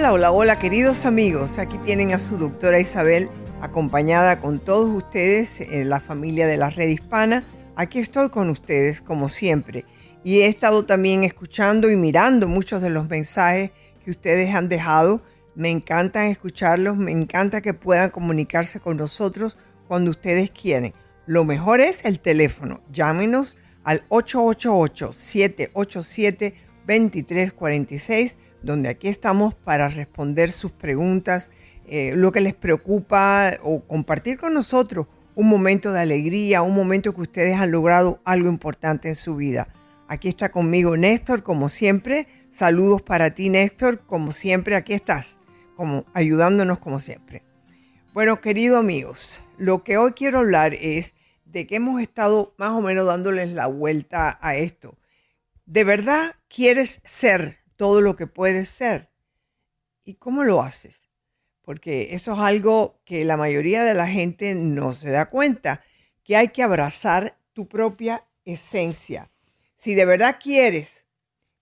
Hola, hola, hola queridos amigos. Aquí tienen a su doctora Isabel acompañada con todos ustedes en la familia de la red hispana. Aquí estoy con ustedes como siempre y he estado también escuchando y mirando muchos de los mensajes que ustedes han dejado. Me encantan escucharlos, me encanta que puedan comunicarse con nosotros cuando ustedes quieren. Lo mejor es el teléfono. Llámenos al 888-787-2346 donde aquí estamos para responder sus preguntas, eh, lo que les preocupa o compartir con nosotros un momento de alegría, un momento que ustedes han logrado algo importante en su vida. Aquí está conmigo Néstor, como siempre. Saludos para ti, Néstor. Como siempre, aquí estás, como ayudándonos como siempre. Bueno, queridos amigos, lo que hoy quiero hablar es de que hemos estado más o menos dándoles la vuelta a esto. ¿De verdad quieres ser todo lo que puedes ser. ¿Y cómo lo haces? Porque eso es algo que la mayoría de la gente no se da cuenta, que hay que abrazar tu propia esencia. Si de verdad quieres,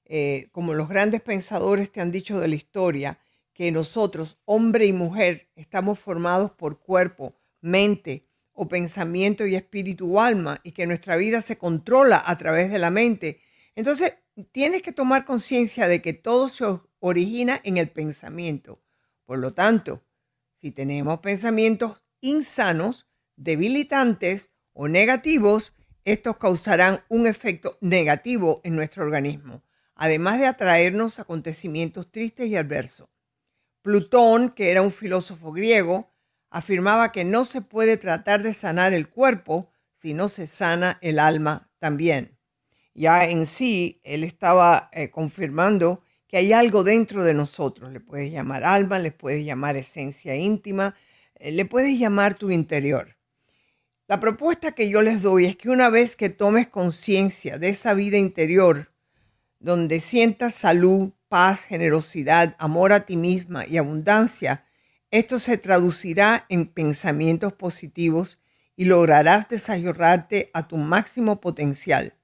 eh, como los grandes pensadores te han dicho de la historia, que nosotros, hombre y mujer, estamos formados por cuerpo, mente o pensamiento y espíritu o alma, y que nuestra vida se controla a través de la mente, entonces tienes que tomar conciencia de que todo se origina en el pensamiento. Por lo tanto, si tenemos pensamientos insanos, debilitantes o negativos, estos causarán un efecto negativo en nuestro organismo, además de atraernos acontecimientos tristes y adversos. Plutón, que era un filósofo griego, afirmaba que no se puede tratar de sanar el cuerpo si no se sana el alma también ya en sí él estaba eh, confirmando que hay algo dentro de nosotros. Le puedes llamar alma, le puedes llamar esencia íntima, eh, le puedes llamar tu interior. La propuesta que yo les doy es que una vez que tomes conciencia de esa vida interior, donde sientas salud, paz, generosidad, amor a ti misma y abundancia, esto se traducirá en pensamientos positivos y lograrás desarrollarte a tu máximo potencial.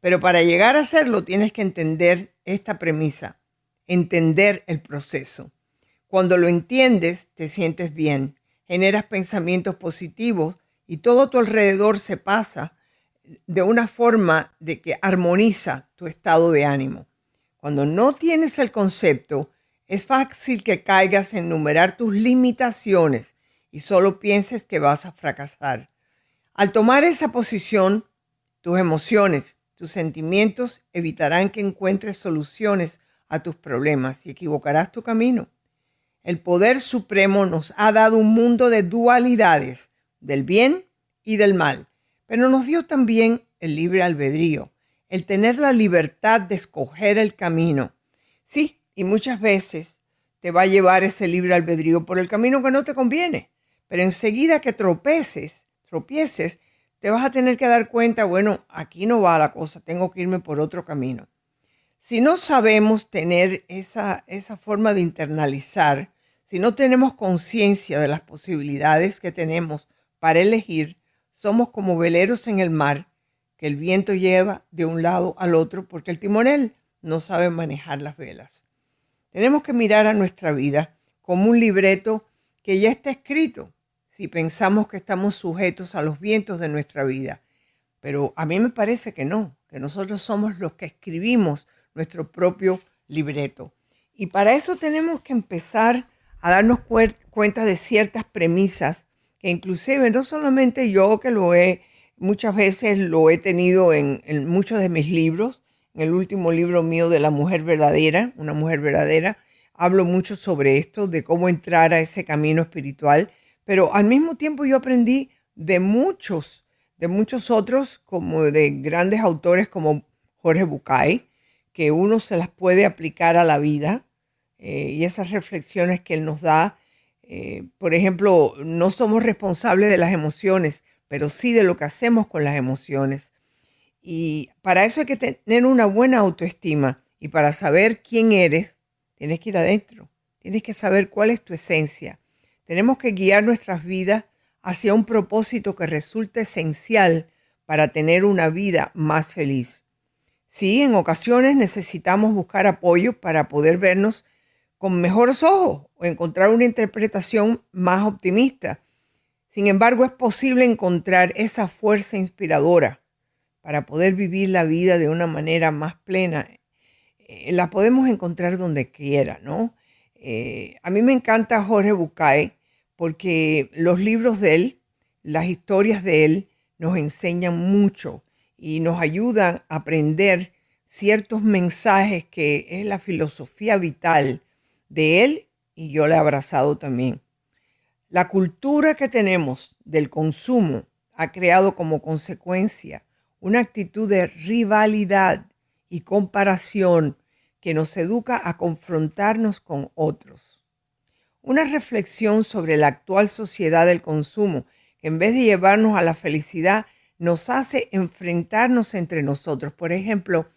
Pero para llegar a hacerlo tienes que entender esta premisa, entender el proceso. Cuando lo entiendes, te sientes bien, generas pensamientos positivos y todo tu alrededor se pasa de una forma de que armoniza tu estado de ánimo. Cuando no tienes el concepto, es fácil que caigas en numerar tus limitaciones y solo pienses que vas a fracasar. Al tomar esa posición, tus emociones, tus sentimientos evitarán que encuentres soluciones a tus problemas y equivocarás tu camino. El poder supremo nos ha dado un mundo de dualidades, del bien y del mal, pero nos dio también el libre albedrío, el tener la libertad de escoger el camino. Sí, y muchas veces te va a llevar ese libre albedrío por el camino que no te conviene, pero enseguida que tropeces, tropieces, te vas a tener que dar cuenta, bueno, aquí no va la cosa, tengo que irme por otro camino. Si no sabemos tener esa, esa forma de internalizar, si no tenemos conciencia de las posibilidades que tenemos para elegir, somos como veleros en el mar que el viento lleva de un lado al otro porque el timonel no sabe manejar las velas. Tenemos que mirar a nuestra vida como un libreto que ya está escrito, si pensamos que estamos sujetos a los vientos de nuestra vida. Pero a mí me parece que no, que nosotros somos los que escribimos nuestro propio libreto. Y para eso tenemos que empezar a darnos cuenta de ciertas premisas que inclusive no solamente yo que lo he, muchas veces lo he tenido en, en muchos de mis libros, en el último libro mío de la mujer verdadera, una mujer verdadera, hablo mucho sobre esto, de cómo entrar a ese camino espiritual pero al mismo tiempo yo aprendí de muchos, de muchos otros, como de grandes autores como Jorge Bucay, que uno se las puede aplicar a la vida eh, y esas reflexiones que él nos da. Eh, por ejemplo, no somos responsables de las emociones, pero sí de lo que hacemos con las emociones. Y para eso hay que tener una buena autoestima y para saber quién eres, tienes que ir adentro, tienes que saber cuál es tu esencia. Tenemos que guiar nuestras vidas hacia un propósito que resulte esencial para tener una vida más feliz. Sí, en ocasiones necesitamos buscar apoyo para poder vernos con mejores ojos o encontrar una interpretación más optimista. Sin embargo, es posible encontrar esa fuerza inspiradora para poder vivir la vida de una manera más plena. Eh, la podemos encontrar donde quiera, ¿no? Eh, a mí me encanta Jorge Bucay porque los libros de él, las historias de él, nos enseñan mucho y nos ayudan a aprender ciertos mensajes que es la filosofía vital de él y yo le he abrazado también. La cultura que tenemos del consumo ha creado como consecuencia una actitud de rivalidad y comparación que nos educa a confrontarnos con otros. Una reflexión sobre la actual sociedad del consumo, que en vez de llevarnos a la felicidad, nos hace enfrentarnos entre nosotros. Por ejemplo,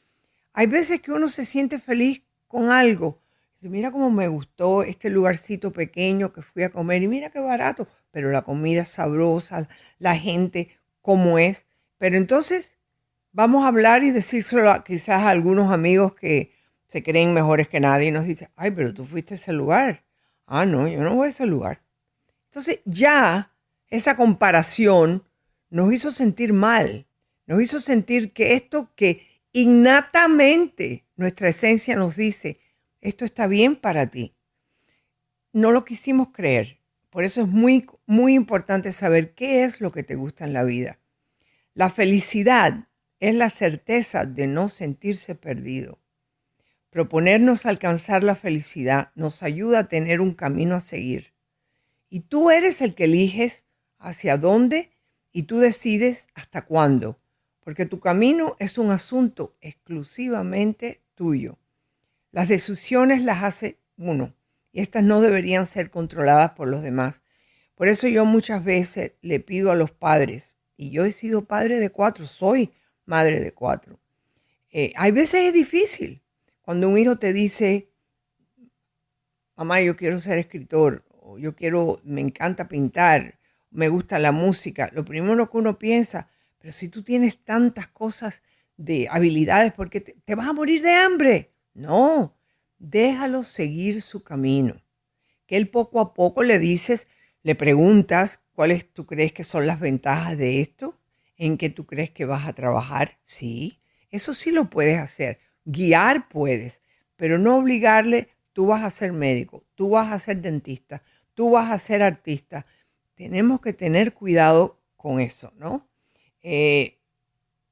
hay veces que uno se siente feliz con algo. mira cómo me gustó este lugarcito pequeño que fui a comer y mira qué barato, pero la comida sabrosa, la gente como es. Pero entonces vamos a hablar y decírselo a, quizás a algunos amigos que se creen mejores que nadie y nos dicen, ay, pero tú fuiste a ese lugar. Ah, no, yo no voy a ese lugar. Entonces ya esa comparación nos hizo sentir mal, nos hizo sentir que esto que innatamente nuestra esencia nos dice, esto está bien para ti, no lo quisimos creer. Por eso es muy, muy importante saber qué es lo que te gusta en la vida. La felicidad es la certeza de no sentirse perdido. Proponernos alcanzar la felicidad nos ayuda a tener un camino a seguir. Y tú eres el que eliges hacia dónde y tú decides hasta cuándo, porque tu camino es un asunto exclusivamente tuyo. Las decisiones las hace uno y estas no deberían ser controladas por los demás. Por eso yo muchas veces le pido a los padres, y yo he sido padre de cuatro, soy madre de cuatro. Eh, hay veces es difícil cuando un hijo te dice, mamá, yo quiero ser escritor, o yo quiero, me encanta pintar, me gusta la música, lo primero que uno piensa, pero si tú tienes tantas cosas de habilidades, ¿por qué te, vas a morir de hambre? No, déjalo seguir su camino. Que él poco a poco le dices, le preguntas cuáles tú crees que son las ventajas de esto, en qué tú crees que vas a trabajar. Sí, eso sí lo puedes hacer. Guiar puedes, pero no obligarle, tú vas a ser médico, tú vas a ser dentista, tú vas a ser artista tenemos que tener cuidado con eso, ¿no? Eh,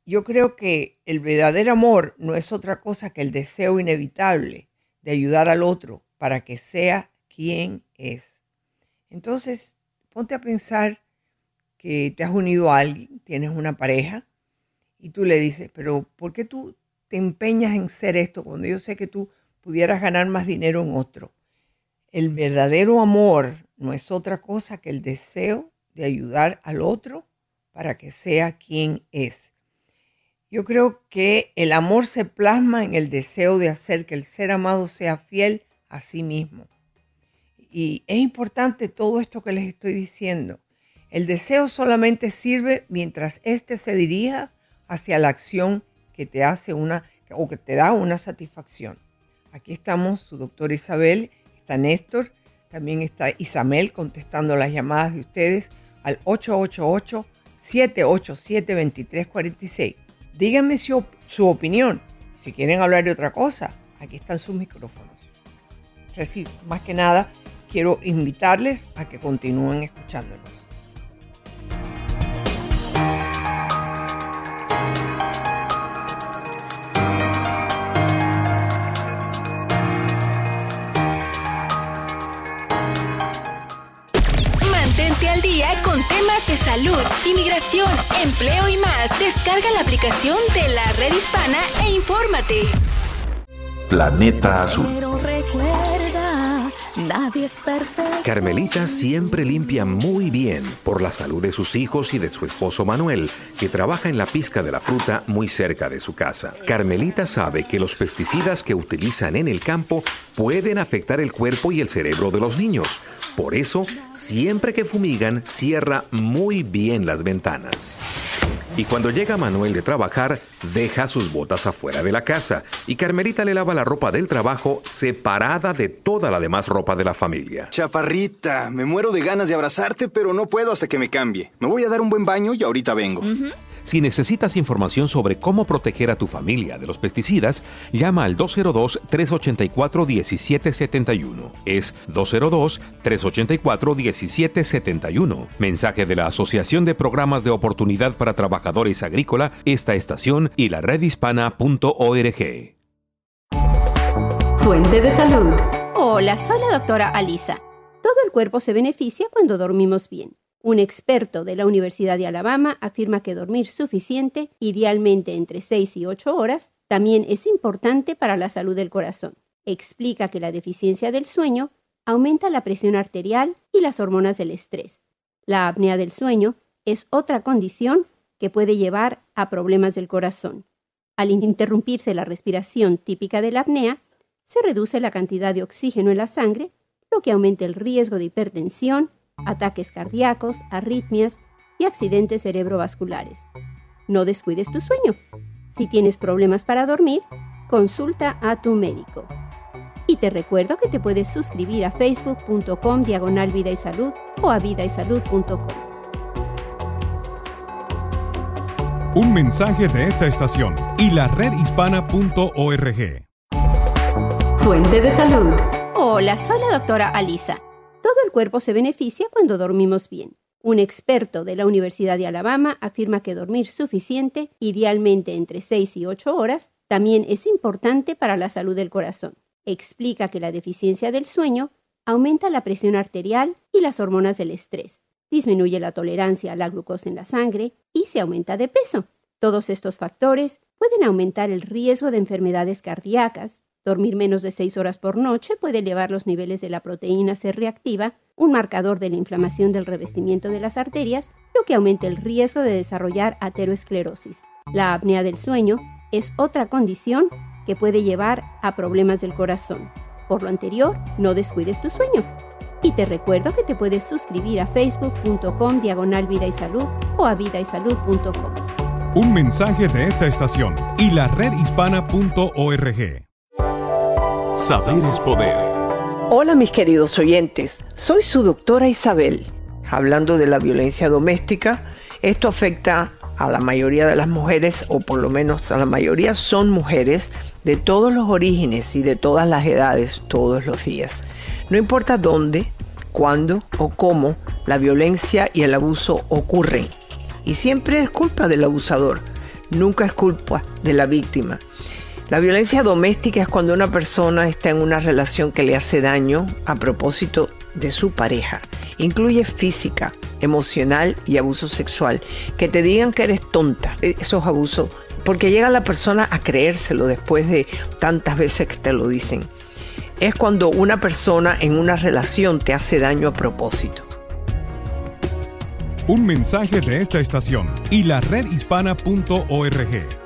yo creo que el verdadero amor no es otra cosa que el deseo inevitable de ayudar al otro para que sea quien es. Entonces, ponte a pensar que te has unido a alguien, tienes una pareja, y tú le dices, pero ¿por qué tú te empeñas en ser esto cuando yo sé que tú pudieras ganar más dinero en otro? El verdadero amor no es otra cosa que el deseo de ayudar al otro para que sea quien es. Yo creo que el amor se plasma en el deseo de hacer que el ser amado sea fiel a sí mismo. Y es importante todo esto que les estoy diciendo. El deseo solamente sirve mientras éste se dirija hacia la acción que te hace una o que te da una satisfacción. Aquí estamos, su doctora Isabel está Néstor, también está Isamel contestando las llamadas de ustedes al 888-787-2346. Díganme su, su opinión. Si quieren hablar de otra cosa, aquí están sus micrófonos. Recibo. Más que nada, quiero invitarles a que continúen escuchándonos. Temas de salud, inmigración, empleo y más. Descarga la aplicación de la red hispana e infórmate. Planeta Azul. Nadie es. Carmelita siempre limpia muy bien por la salud de sus hijos y de su esposo Manuel, que trabaja en la pizca de la fruta muy cerca de su casa. Carmelita sabe que los pesticidas que utilizan en el campo pueden afectar el cuerpo y el cerebro de los niños. Por eso, siempre que fumigan, cierra muy bien las ventanas. Y cuando llega Manuel de trabajar, deja sus botas afuera de la casa y Carmelita le lava la ropa del trabajo separada de toda la demás ropa de la familia. Chaparrita, me muero de ganas de abrazarte, pero no puedo hasta que me cambie. Me voy a dar un buen baño y ahorita vengo. Si necesitas información sobre cómo proteger a tu familia de los pesticidas, llama al 202-384-1771. Es 202-384-1771. Mensaje de la Asociación de Programas de Oportunidad para Trabajadores Agrícola, esta estación y la redhispana.org. Fuente de salud. Hola, soy la doctora Alisa. Todo el cuerpo se beneficia cuando dormimos bien. Un experto de la Universidad de Alabama afirma que dormir suficiente, idealmente entre 6 y 8 horas, también es importante para la salud del corazón. Explica que la deficiencia del sueño aumenta la presión arterial y las hormonas del estrés. La apnea del sueño es otra condición que puede llevar a problemas del corazón. Al interrumpirse la respiración típica de la apnea, se reduce la cantidad de oxígeno en la sangre, lo que aumenta el riesgo de hipertensión, ataques cardíacos, arritmias y accidentes cerebrovasculares. No descuides tu sueño. Si tienes problemas para dormir, consulta a tu médico. Y te recuerdo que te puedes suscribir a facebook.com diagonal vida y salud o a vidaysalud.com. Un mensaje de esta estación y la redhispana.org. Fuente de salud. Hola, soy la doctora Alisa. Todo el cuerpo se beneficia cuando dormimos bien. Un experto de la Universidad de Alabama afirma que dormir suficiente, idealmente entre 6 y 8 horas, también es importante para la salud del corazón. Explica que la deficiencia del sueño aumenta la presión arterial y las hormonas del estrés, disminuye la tolerancia a la glucosa en la sangre y se aumenta de peso. Todos estos factores pueden aumentar el riesgo de enfermedades cardíacas, Dormir menos de 6 horas por noche puede elevar los niveles de la proteína C reactiva, un marcador de la inflamación del revestimiento de las arterias, lo que aumenta el riesgo de desarrollar ateroesclerosis. La apnea del sueño es otra condición que puede llevar a problemas del corazón. Por lo anterior, no descuides tu sueño. Y te recuerdo que te puedes suscribir a facebook.com diagonal vida y salud o a vidaysalud.com. Un mensaje de esta estación y la redhispana.org. Saber es poder. Hola mis queridos oyentes, soy su doctora Isabel. Hablando de la violencia doméstica, esto afecta a la mayoría de las mujeres, o por lo menos a la mayoría son mujeres de todos los orígenes y de todas las edades, todos los días. No importa dónde, cuándo o cómo la violencia y el abuso ocurren. Y siempre es culpa del abusador, nunca es culpa de la víctima. La violencia doméstica es cuando una persona está en una relación que le hace daño a propósito de su pareja. Incluye física, emocional y abuso sexual. Que te digan que eres tonta, esos abusos, porque llega la persona a creérselo después de tantas veces que te lo dicen. Es cuando una persona en una relación te hace daño a propósito. Un mensaje de esta estación y la redhispana.org.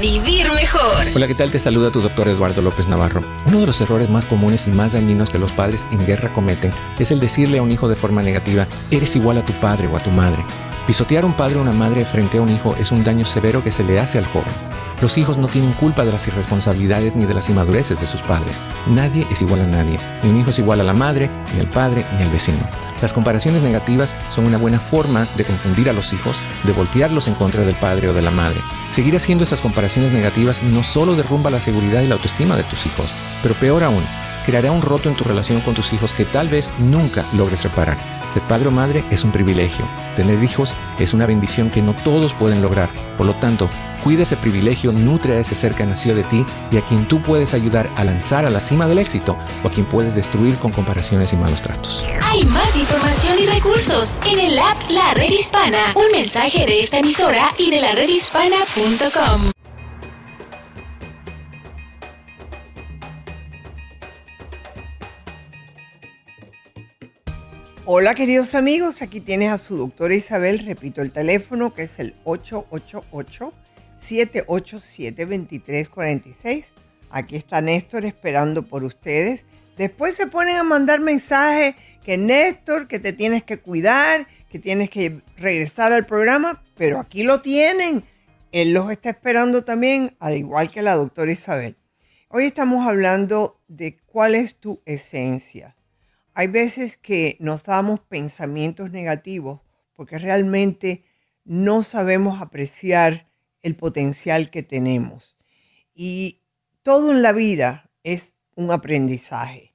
vivir mejor. Hola, ¿qué tal? Te saluda tu doctor Eduardo López Navarro. Uno de los errores más comunes y más dañinos que los padres en guerra cometen es el decirle a un hijo de forma negativa, eres igual a tu padre o a tu madre. Pisotear un padre o una madre frente a un hijo es un daño severo que se le hace al joven. Los hijos no tienen culpa de las irresponsabilidades ni de las inmadureces de sus padres. Nadie es igual a nadie. Ni un hijo es igual a la madre, ni al padre, ni al vecino. Las comparaciones negativas son una buena forma de confundir a los hijos, de voltearlos en contra del padre o de la madre. Seguir haciendo estas comparaciones negativas no solo derrumba la seguridad y la autoestima de tus hijos, pero peor aún, creará un roto en tu relación con tus hijos que tal vez nunca logres reparar. Ser padre o madre es un privilegio. Tener hijos es una bendición que no todos pueden lograr. Por lo tanto, cuida ese privilegio, nutre a ese ser que nació de ti y a quien tú puedes ayudar a lanzar a la cima del éxito o a quien puedes destruir con comparaciones y malos tratos. Hay más información y recursos en el app La Red Hispana. Un mensaje de esta emisora y de la redhispana.com. Hola queridos amigos, aquí tienes a su doctora Isabel, repito el teléfono que es el 888-787-2346. Aquí está Néstor esperando por ustedes. Después se ponen a mandar mensajes que Néstor, que te tienes que cuidar, que tienes que regresar al programa, pero aquí lo tienen. Él los está esperando también, al igual que la doctora Isabel. Hoy estamos hablando de cuál es tu esencia. Hay veces que nos damos pensamientos negativos porque realmente no sabemos apreciar el potencial que tenemos. Y todo en la vida es un aprendizaje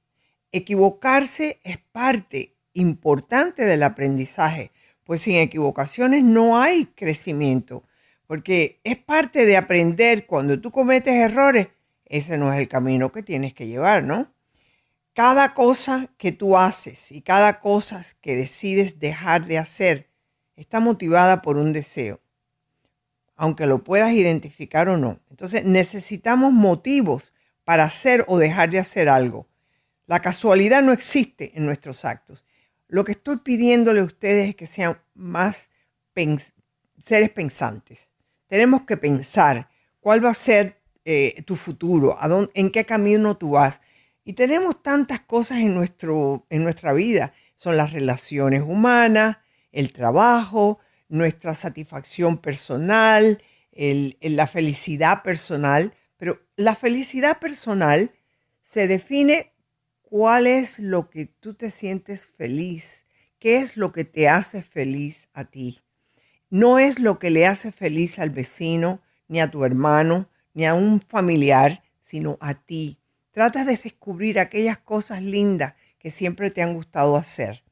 equivocarse es parte importante del aprendizaje, pues sin equivocaciones no hay crecimiento, porque es parte de aprender cuando tú cometes errores, ese no es el camino que tienes que llevar, ¿no? Cada cosa que tú haces y cada cosa que decides dejar de hacer está motivada por un deseo, aunque lo puedas identificar o no. Entonces necesitamos motivos para hacer o dejar de hacer algo. La casualidad no existe en nuestros actos. Lo que estoy pidiéndole a ustedes es que sean más seres pensantes. Tenemos que pensar cuál va a ser eh, tu futuro, a dónde, en qué camino tú vas. Y tenemos tantas cosas en, nuestro, en nuestra vida. Son las relaciones humanas, el trabajo, nuestra satisfacción personal, la felicidad personal. Pero la felicidad personal se define ¿Cuál es lo que tú te sientes feliz? ¿Qué es lo que te hace feliz a ti? No es lo que le hace feliz al vecino, ni a tu hermano, ni a un familiar, sino a ti. Trata de descubrir aquellas cosas lindas que siempre te han gustado hacer.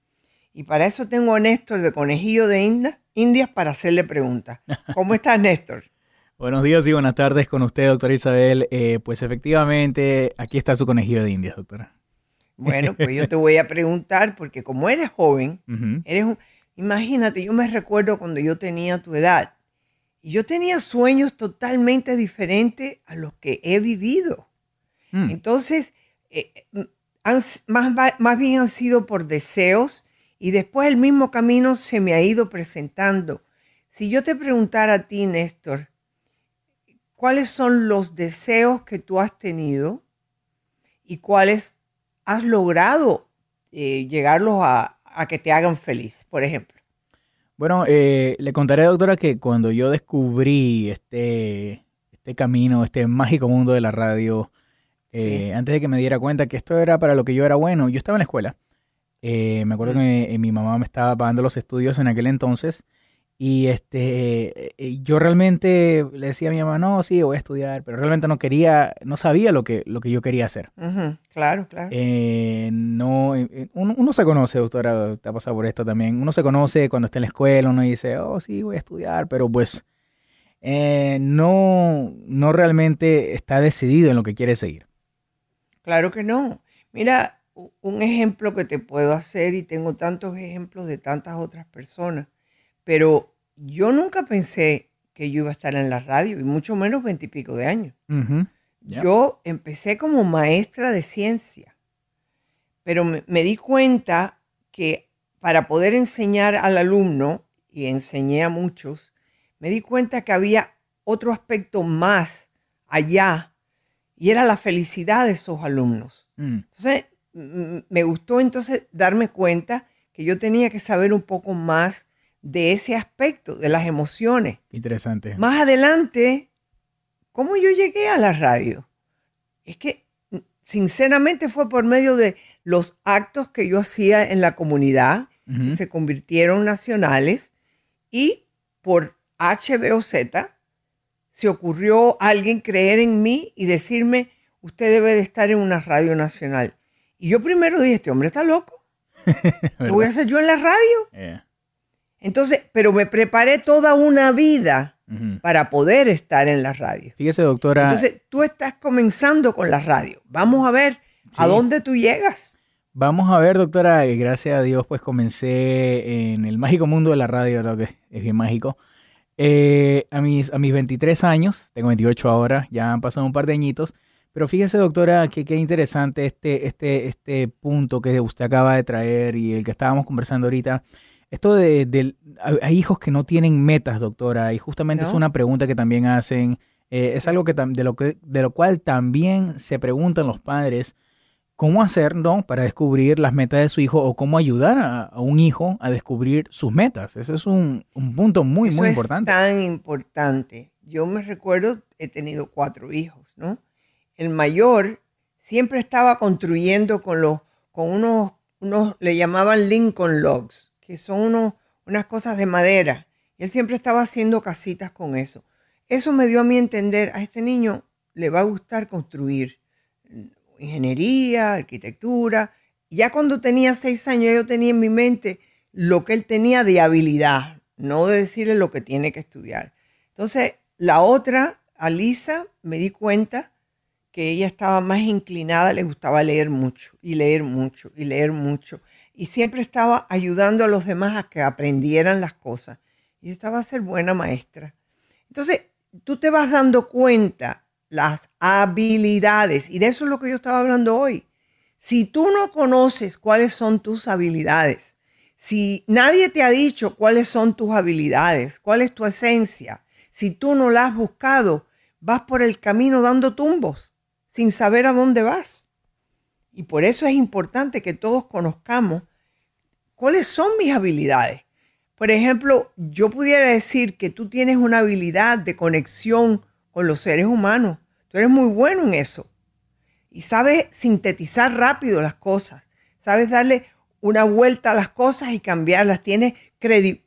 Y para eso tengo a Néstor de Conejillo de Indias para hacerle preguntas. ¿Cómo estás, Néstor? Buenos días y buenas tardes con usted, doctora Isabel. Eh, pues efectivamente, aquí está su conejillo de Indias, doctora. Bueno, pues yo te voy a preguntar, porque como eres joven, eres un, imagínate, yo me recuerdo cuando yo tenía tu edad, y yo tenía sueños totalmente diferentes a los que he vivido. Mm. Entonces, eh, más, más bien han sido por deseos y después el mismo camino se me ha ido presentando. Si yo te preguntara a ti, Néstor, ¿cuáles son los deseos que tú has tenido y cuáles has logrado eh, llegarlos a, que te hagan feliz, por ejemplo? Bueno, eh, le contaré, doctora, que cuando yo descubrí este, este camino, este mágico mundo de la radio, eh, antes de que me diera cuenta que esto era para lo que yo era bueno, yo estaba en la escuela. me acuerdo que mi mamá me estaba pagando los estudios en aquel entonces y este, eh, yo realmente le decía a mi mamá, no, sí, voy a estudiar, pero realmente no quería, no sabía lo que, lo que yo quería hacer. Claro, claro. Eh, no, eh, uno, se conoce, doctora, te ha pasado por esto también, uno se conoce cuando está en la escuela, uno dice, oh, sí, voy a estudiar, pero pues no, no realmente está decidido en lo que quiere seguir. Claro que no. Mira, un ejemplo que te puedo hacer, y tengo tantos ejemplos de tantas otras personas pero yo nunca pensé que yo iba a estar en la radio, y mucho menos veintipico de años. Yo empecé como maestra de ciencia, pero me, di cuenta que para poder enseñar al alumno, y enseñé a muchos, me di cuenta que había otro aspecto más allá, y era la felicidad de esos alumnos. Mm. Entonces, me gustó entonces darme cuenta que yo tenía que saber un poco más de ese aspecto, de las emociones. Interesante. Más adelante, ¿cómo yo llegué a la radio? Es que, sinceramente, fue por medio de los actos que yo hacía en la comunidad, que se convirtieron nacionales, y por HBOZ se ocurrió a alguien creer en mí y decirme, usted debe de estar en una radio nacional. Y yo primero dije, este hombre está loco. ¿Qué voy a hacer yo en la radio? Entonces, pero me preparé toda una vida para poder estar en la radio. Fíjese, doctora. Entonces, tú estás comenzando con la radio. Vamos a ver a dónde tú llegas. Vamos a ver, doctora, gracias a Dios, pues comencé en el mágico mundo de la radio, ¿verdad? Que es bien mágico. Eh, a, mis, a mis 23 años, tengo 28 ahora, ya han pasado un par de añitos, Pero fíjese, doctora, que qué interesante este, este, este punto que usted acaba de traer y el que estábamos conversando ahorita. Esto de, de- hay hijos que no tienen metas, doctora, y justamente es una pregunta que también hacen. eh, es algo que de lo que de lo cual también se preguntan los padres cómo hacer, ¿no? Para descubrir las metas de su hijo o cómo ayudar a, a un hijo a descubrir sus metas. Eso es un, un punto muy, Eso muy es importante. tan importante. Yo me recuerdo, he tenido cuatro hijos, ¿no? El mayor siempre estaba construyendo con los, con unos, unos, le llamaban Lincoln Logs, que son unos, unas cosas de madera. Él siempre estaba haciendo casitas con eso. Eso me dio a mí entender, a este niño le va a gustar construir ingeniería, arquitectura. Ya cuando tenía seis años yo tenía en mi mente lo que él tenía de habilidad, no de decirle lo que tiene que estudiar. Entonces, la otra, Alisa, me di cuenta que ella estaba más inclinada, le gustaba leer mucho y leer mucho y leer mucho. Y siempre estaba ayudando a los demás a que aprendieran las cosas. Y estaba a ser buena maestra. Entonces, tú te vas dando cuenta las habilidades, y de eso es lo que yo estaba hablando hoy. Si tú no conoces cuáles son tus habilidades, si nadie te ha dicho cuáles son tus habilidades, cuál es tu esencia, si tú no la has buscado, vas por el camino dando tumbos sin saber a dónde vas. Y por eso es importante que todos conozcamos cuáles son mis habilidades. Por ejemplo, yo pudiera decir que tú tienes una habilidad de conexión con los seres humanos. Tú eres muy bueno en eso. Y sabes sintetizar rápido las cosas. Sabes darle una vuelta a las cosas y cambiarlas. Tienes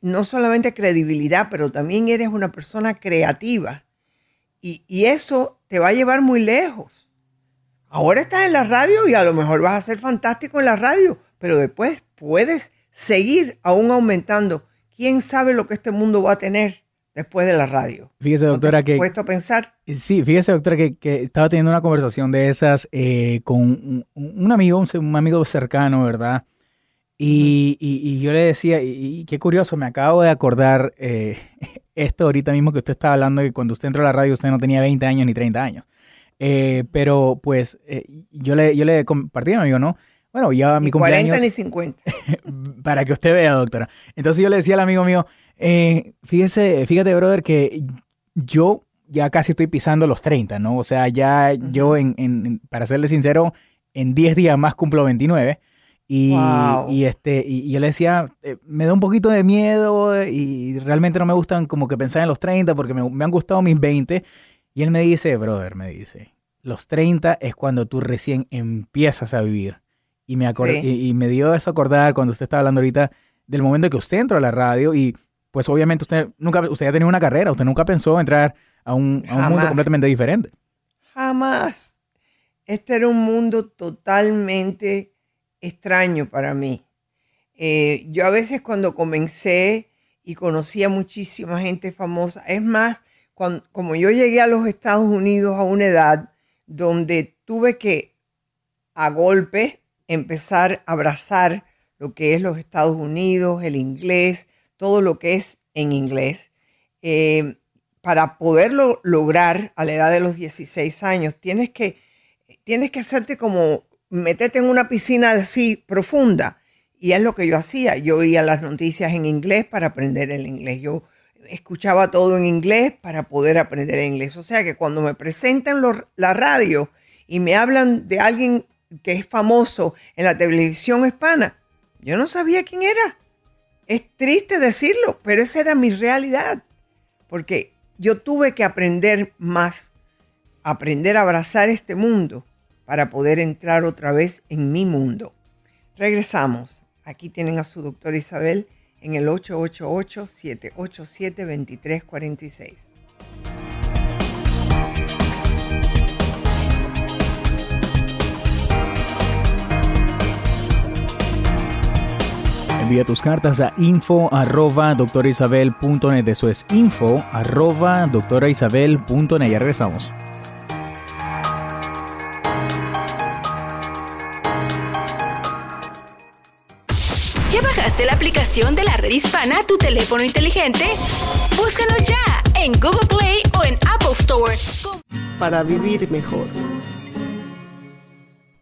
no solamente credibilidad, pero también eres una persona creativa. Y, y eso te va a llevar muy lejos. Ahora estás en la radio y a lo mejor vas a ser fantástico en la radio, pero después puedes seguir aún aumentando. ¿Quién sabe lo que este mundo va a tener después de la radio? Fíjese, ¿No te doctora, has que puesto a pensar? Sí, fíjese, doctora, que, que estaba teniendo una conversación de esas eh, con un, un amigo, un, un amigo cercano, ¿verdad? Y, y- y yo le decía, y, y qué curioso, me acabo de acordar eh, esto ahorita mismo que usted estaba hablando, que cuando usted entró a la radio usted no tenía 20 años ni 30 años. Eh, pero pues eh, yo, le, yo le compartí a mi amigo, ¿no? Bueno, ya mi Ni cumpleaños 40 ni 50. para que usted vea, doctora. Entonces yo le decía al amigo mío, eh, fíjese, fíjate, brother, que yo ya casi estoy pisando los 30, ¿no? O sea, ya yo, en, para serle sincero, en 10 días más cumplo 29. Y, Wow. y este, y, y yo le decía, eh, me da un poquito de miedo y realmente no me gustan como que pensar en los 30 porque me, me han gustado mis 20. Y él me dice, brother, me dice, los 30 es cuando tú recién empiezas a vivir. Y me, Sí. y, y me dio eso a acordar cuando usted estaba hablando ahorita del momento que usted entró a la radio y pues obviamente usted nunca, usted ya tenía una carrera, usted nunca pensó entrar a un, a un mundo completamente diferente. Jamás. Este era un mundo totalmente extraño para mí. Eh, yo a veces cuando comencé y conocía muchísima gente famosa, es más, cuan- como yo llegué a los Estados Unidos a una edad donde tuve que a golpe empezar a abrazar lo que es los Estados Unidos, el inglés, todo lo que es en inglés. Eh, para poderlo lograr a la edad de los 16 años, tienes que, tienes que hacerte como meterte en una piscina así profunda. Y es lo que yo hacía. Yo oía las noticias en inglés para aprender el inglés. Yo escuchaba todo en inglés para poder aprender el inglés. O sea que cuando me presentan la radio y me hablan de alguien que es famoso en la televisión hispana, yo no sabía quién era. Es triste decirlo, pero esa era mi realidad. Porque yo tuve que aprender más, aprender a abrazar este mundo para poder entrar otra vez en mi mundo. Regresamos. Aquí tienen a su doctora Isabel en el 888-787-2346. Envía tus cartas a info arroba doctoraisabel.net. Eso es info arroba doctoraisabel.net. Ya regresamos. ¿Ya bajaste la aplicación de la red hispana a tu teléfono inteligente? Búscalo ya en Google Play o en Apple Store. Para vivir mejor.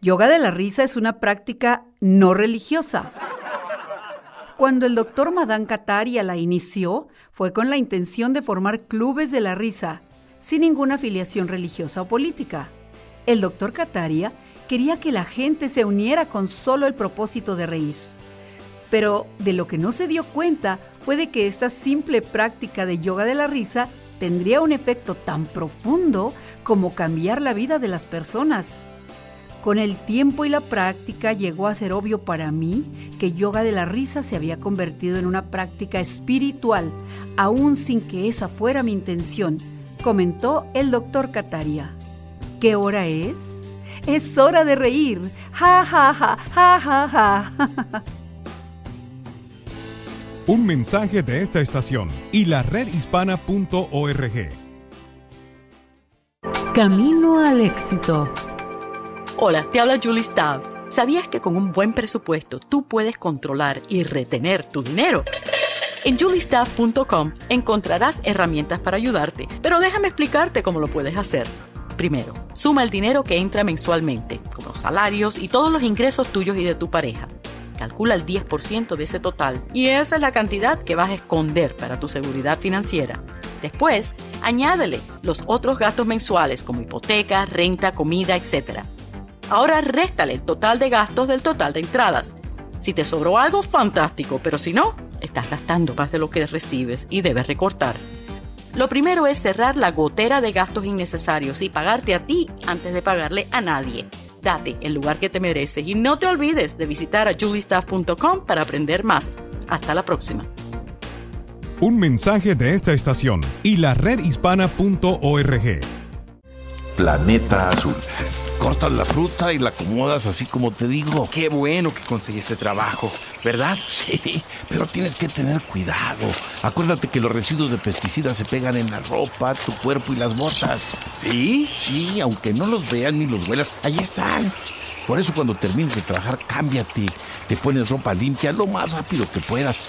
Yoga de la risa es una práctica no religiosa. Cuando el doctor Madan Kataria la inició, fue con la intención de formar clubes de la risa, sin ninguna afiliación religiosa o política. El doctor Kataria quería que la gente se uniera con solo el propósito de reír. Pero de lo que no se dio cuenta fue de que esta simple práctica de yoga de la risa tendría un efecto tan profundo como cambiar la vida de las personas. Con el tiempo y la práctica llegó a ser obvio para mí que yoga de la risa se había convertido en una práctica espiritual, aún sin que esa fuera mi intención, comentó el doctor Kataria. ¿Qué hora es? Es hora de reír. Ja, ja, ja, ja, ja, ja. Un mensaje de esta estación y la redhispana.org. Camino al éxito. Hola, te habla Julie Stav. ¿Sabías que con un buen presupuesto tú puedes controlar y retener tu dinero? En juliestaff.com encontrarás herramientas para ayudarte, pero déjame explicarte cómo lo puedes hacer. Primero, suma el dinero que entra mensualmente, como salarios y todos los ingresos tuyos y de tu pareja. Calcula el 10% de ese total y esa es la cantidad que vas a esconder para tu seguridad financiera. Después, añádele los otros gastos mensuales como hipoteca, renta, comida, etc. Ahora réstale el total de gastos del total de entradas. Si te sobró algo, fantástico, pero si no, estás gastando más de lo que recibes y debes recortar. Lo primero es cerrar la gotera de gastos innecesarios y pagarte a ti antes de pagarle a nadie. Date el lugar que te mereces y no te olvides de visitar a juliestaff.com para aprender más. Hasta la próxima. Un mensaje de esta estación y la redhispana.org. Planeta Azul. Cortas la fruta y la acomodas así como te digo. Qué bueno que conseguiste trabajo, ¿verdad? Sí, pero tienes que tener cuidado. Acuérdate que los residuos de pesticidas se pegan en la ropa, tu cuerpo y las botas. ¿Sí? Sí, aunque no los vean ni los huelas, ahí están. Por eso cuando termines de trabajar, cámbiate. Te pones ropa limpia lo más rápido que puedas.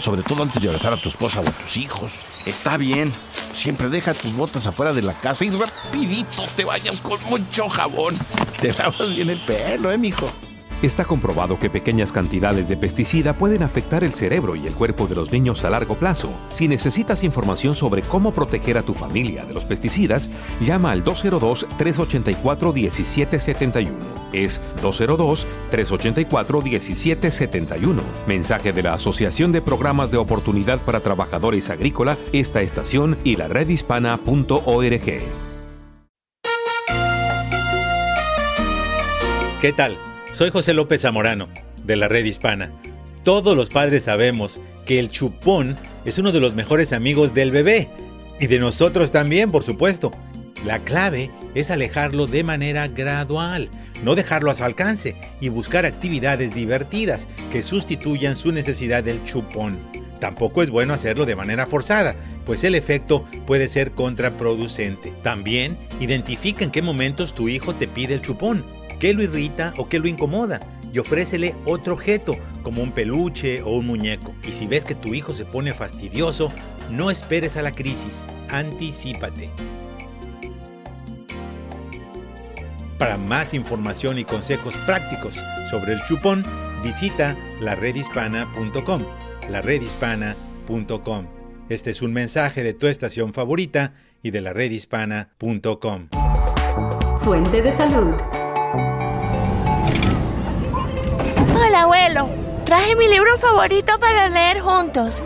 Sobre todo antes de abrazar a tu esposa o a tus hijos. Está bien. Siempre deja tus botas afuera de la casa y rapidito te bañas con mucho jabón. Te lavas bien el pelo, ¿eh, mijo? Está comprobado que pequeñas cantidades de pesticida pueden afectar el cerebro y el cuerpo de los niños a largo plazo. Si necesitas información sobre cómo proteger a tu familia de los pesticidas, llama al 202-384-1771. Es 202-384-1771. Mensaje de la Asociación de Programas de Oportunidad para Trabajadores Agrícola, esta estación y la redhispana.org. ¿Qué tal? Soy José López Zamorano, de la Red Hispana. Todos los padres sabemos que el chupón es uno de los mejores amigos del bebé. Y de nosotros también, por supuesto. La clave es alejarlo de manera gradual, no dejarlo a su alcance y buscar actividades divertidas que sustituyan su necesidad del chupón. Tampoco es bueno hacerlo de manera forzada, pues el efecto puede ser contraproducente. También identifica en qué momentos tu hijo te pide el chupón qué lo irrita o qué lo incomoda y ofrécele otro objeto, como un peluche o un muñeco. Y si ves que tu hijo se pone fastidioso, no esperes a la crisis, anticípate. Para más información y consejos prácticos sobre el chupón, visita laredhispana.com. laredhispana.com. Este es un mensaje de tu estación favorita y de la redhispana.com. Fuente de salud. Hola, abuelo. Traje mi libro favorito para leer juntos.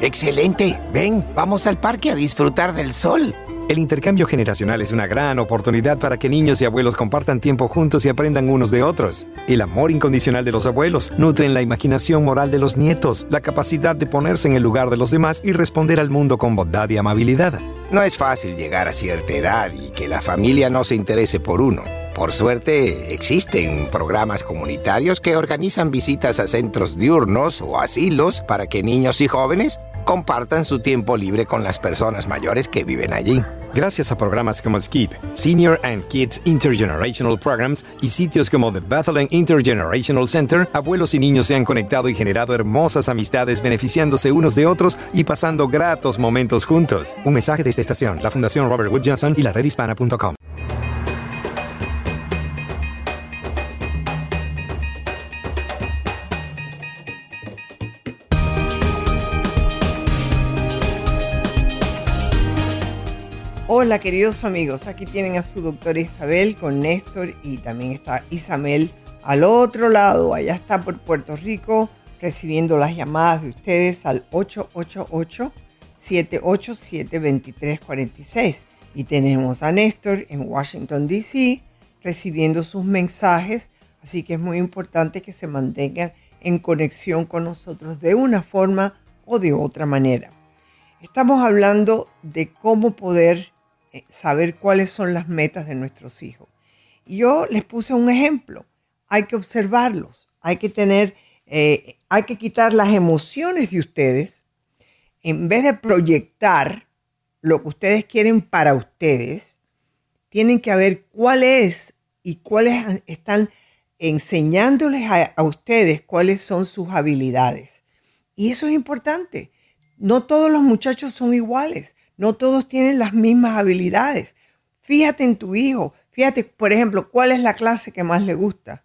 Excelente. Ven, vamos al parque a disfrutar del sol. El intercambio generacional es una gran oportunidad para que niños y abuelos compartan tiempo juntos y aprendan unos de otros. El amor incondicional de los abuelos nutre la imaginación moral de los nietos, la capacidad de ponerse en el lugar de los demás y responder al mundo con bondad y amabilidad. No es fácil llegar a cierta edad y que la familia no se interese por uno. Por suerte, existen programas comunitarios que organizan visitas a centros diurnos o asilos para que niños y jóvenes compartan su tiempo libre con las personas mayores que viven allí. Gracias a programas como SKIP, Senior and Kids Intergenerational Programs y sitios como The Bethlehem Intergenerational Center, abuelos y niños se han conectado y generado hermosas amistades beneficiándose unos de otros y pasando gratos momentos juntos. Un mensaje de esta estación, la Fundación Robert Wood Johnson y la redhispana.com. Hola queridos amigos, aquí tienen a su doctora Isabel con Néstor y también está Isabel al otro lado, allá está por Puerto Rico recibiendo las llamadas de ustedes al 888-787-2346. Y tenemos a Néstor en Washington, D.C. recibiendo sus mensajes, así que es muy importante que se mantengan en conexión con nosotros de una forma o de otra manera. Estamos hablando de cómo poder saber cuáles son las metas de nuestros hijos. Yo les puse un ejemplo. Hay que observarlos, hay que tener, eh, hay que quitar las emociones de ustedes. En vez de proyectar lo que ustedes quieren para ustedes, tienen que ver cuál es y cuáles están enseñándoles a ustedes cuáles son sus habilidades. Y eso es importante. No todos los muchachos son iguales. No todos tienen las mismas habilidades. Fíjate en tu hijo. Fíjate, por ejemplo, cuál es la clase que más le gusta.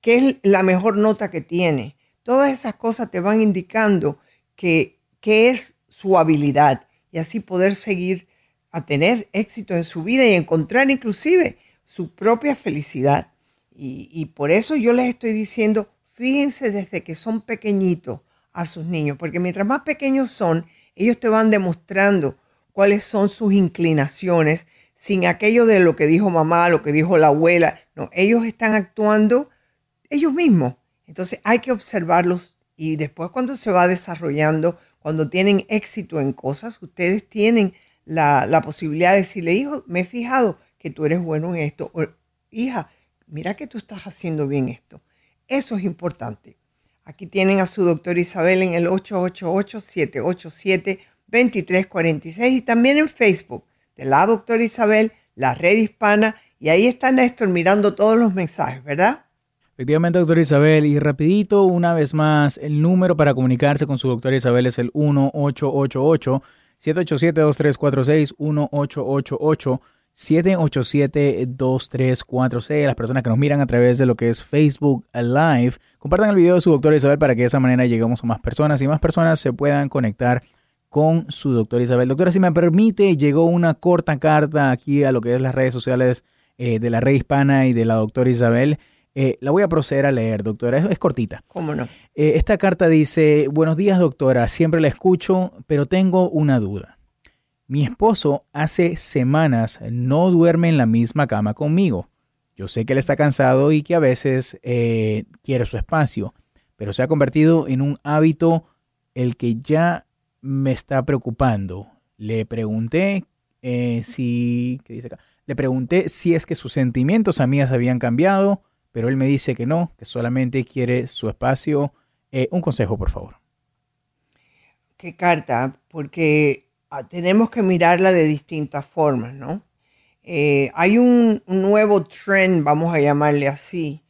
¿Qué es la mejor nota que tiene? Todas esas cosas te van indicando que, es su habilidad y así poder seguir a tener éxito en su vida y encontrar inclusive su propia felicidad. Y, y por eso yo les estoy diciendo, fíjense desde que son pequeñitos a sus niños, porque mientras más pequeños son, ellos te van demostrando cuáles son sus inclinaciones, sin aquello de lo que dijo mamá, lo que dijo la abuela. No, ellos están actuando ellos mismos. Entonces hay que observarlos y después cuando se va desarrollando, cuando tienen éxito en cosas, ustedes tienen la, posibilidad de decirle, hijo, me he fijado que tú eres bueno en esto. O, hija, mira que tú estás haciendo bien esto. Eso es importante. Aquí tienen a su doctora Isabel en el 888-787. 2346 y también en Facebook de la doctora Isabel, la red hispana, y ahí está Néstor mirando todos los mensajes, ¿verdad? Efectivamente, doctora Isabel, y rapidito, una vez más, el número para comunicarse con su doctora Isabel es el 1888 787 2346 1888 787-2346. Las personas que nos miran a través de lo que es Facebook Live, compartan el video de su doctora Isabel para que de esa manera lleguemos a más personas y más personas se puedan conectar con su doctora Isabel. Doctora, si me permite, llegó una corta carta aquí a lo que es las redes sociales eh, de la red hispana y de la doctora Isabel. Eh, la voy a proceder a leer, doctora. Es, cortita. ¿Cómo no? Eh, esta carta dice, buenos días, doctora. Siempre la escucho, pero tengo una duda. Mi esposo hace semanas no duerme en la misma cama conmigo. Yo sé que él está cansado y que a veces quiere su espacio, pero se ha convertido en un hábito el que ya me está preocupando. Le pregunté eh, si, ¿qué dice acá? Le pregunté si es que sus sentimientos a mí habían cambiado, pero él me dice que no, que solamente quiere su espacio. Eh, un consejo, por favor. Qué carta, porque ah, tenemos que mirarla de distintas formas, ¿no? Eh, hay un, un, nuevo trend, vamos a llamarle así,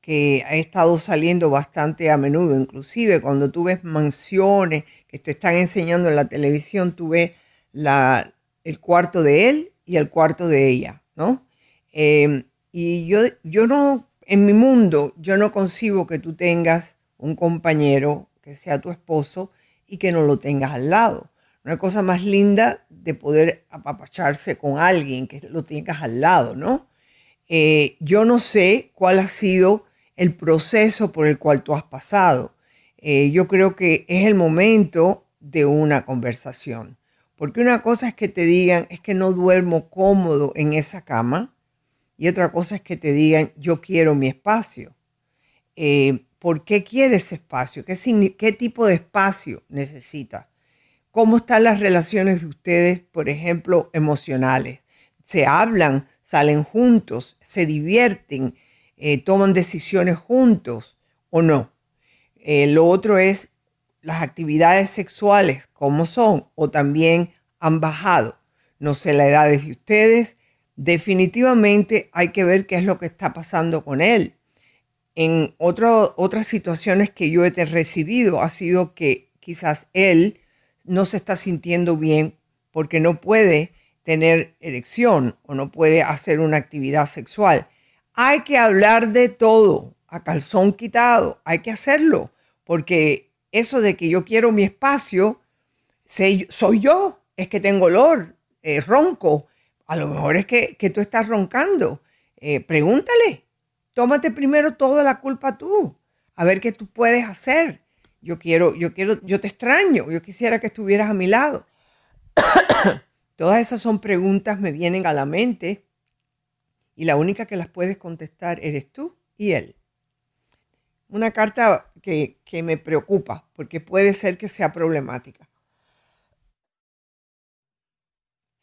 que ha estado saliendo bastante a menudo, inclusive cuando tú ves mansiones te están enseñando en la televisión, tú ves la, el cuarto de él y el cuarto de ella, ¿no? Em, y yo, yo no, en mi mundo, yo no concibo que tú tengas un compañero que sea tu esposo y que no lo tengas al lado. Una cosa más linda de poder apapacharse con alguien que lo tengas al lado, ¿no? Eh, yo no sé cuál ha sido el proceso por el cual tú has pasado. Eh, yo creo que es el momento de una conversación. Porque una cosa es que te digan, es que no duermo cómodo en esa cama. Y otra cosa es que te digan, yo quiero mi espacio. Eh, ¿Por qué quieres ese espacio? ¿Qué, ¿Qué tipo de espacio necesita? ¿Cómo están las relaciones de ustedes, por ejemplo, emocionales? ¿Se hablan, salen juntos, se divierten, eh, toman decisiones juntos o no. Eh, lo otro es las actividades sexuales, cómo son, o también han bajado. No sé la edad de ustedes. Definitivamente hay que ver qué es lo que está pasando con él. En otras situaciones que yo he recibido ha sido que quizás él no se está sintiendo bien porque no puede tener erección o no puede hacer una actividad sexual. Hay que hablar de todo, a calzón quitado, hay que hacerlo, porque eso de que yo quiero mi espacio, soy yo, es que tengo olor, eh, ronco, A lo mejor es que, que tú estás roncando. Eh, pregúntale. Tómate primero toda la culpa tú. A ver qué tú puedes hacer. Yo quiero, yo quiero, yo te extraño. Yo quisiera que estuvieras a mi lado. Todas esas son preguntas me vienen a la mente y la única que las puedes contestar eres tú y él. Una carta que, que me preocupa porque puede ser que sea problemática.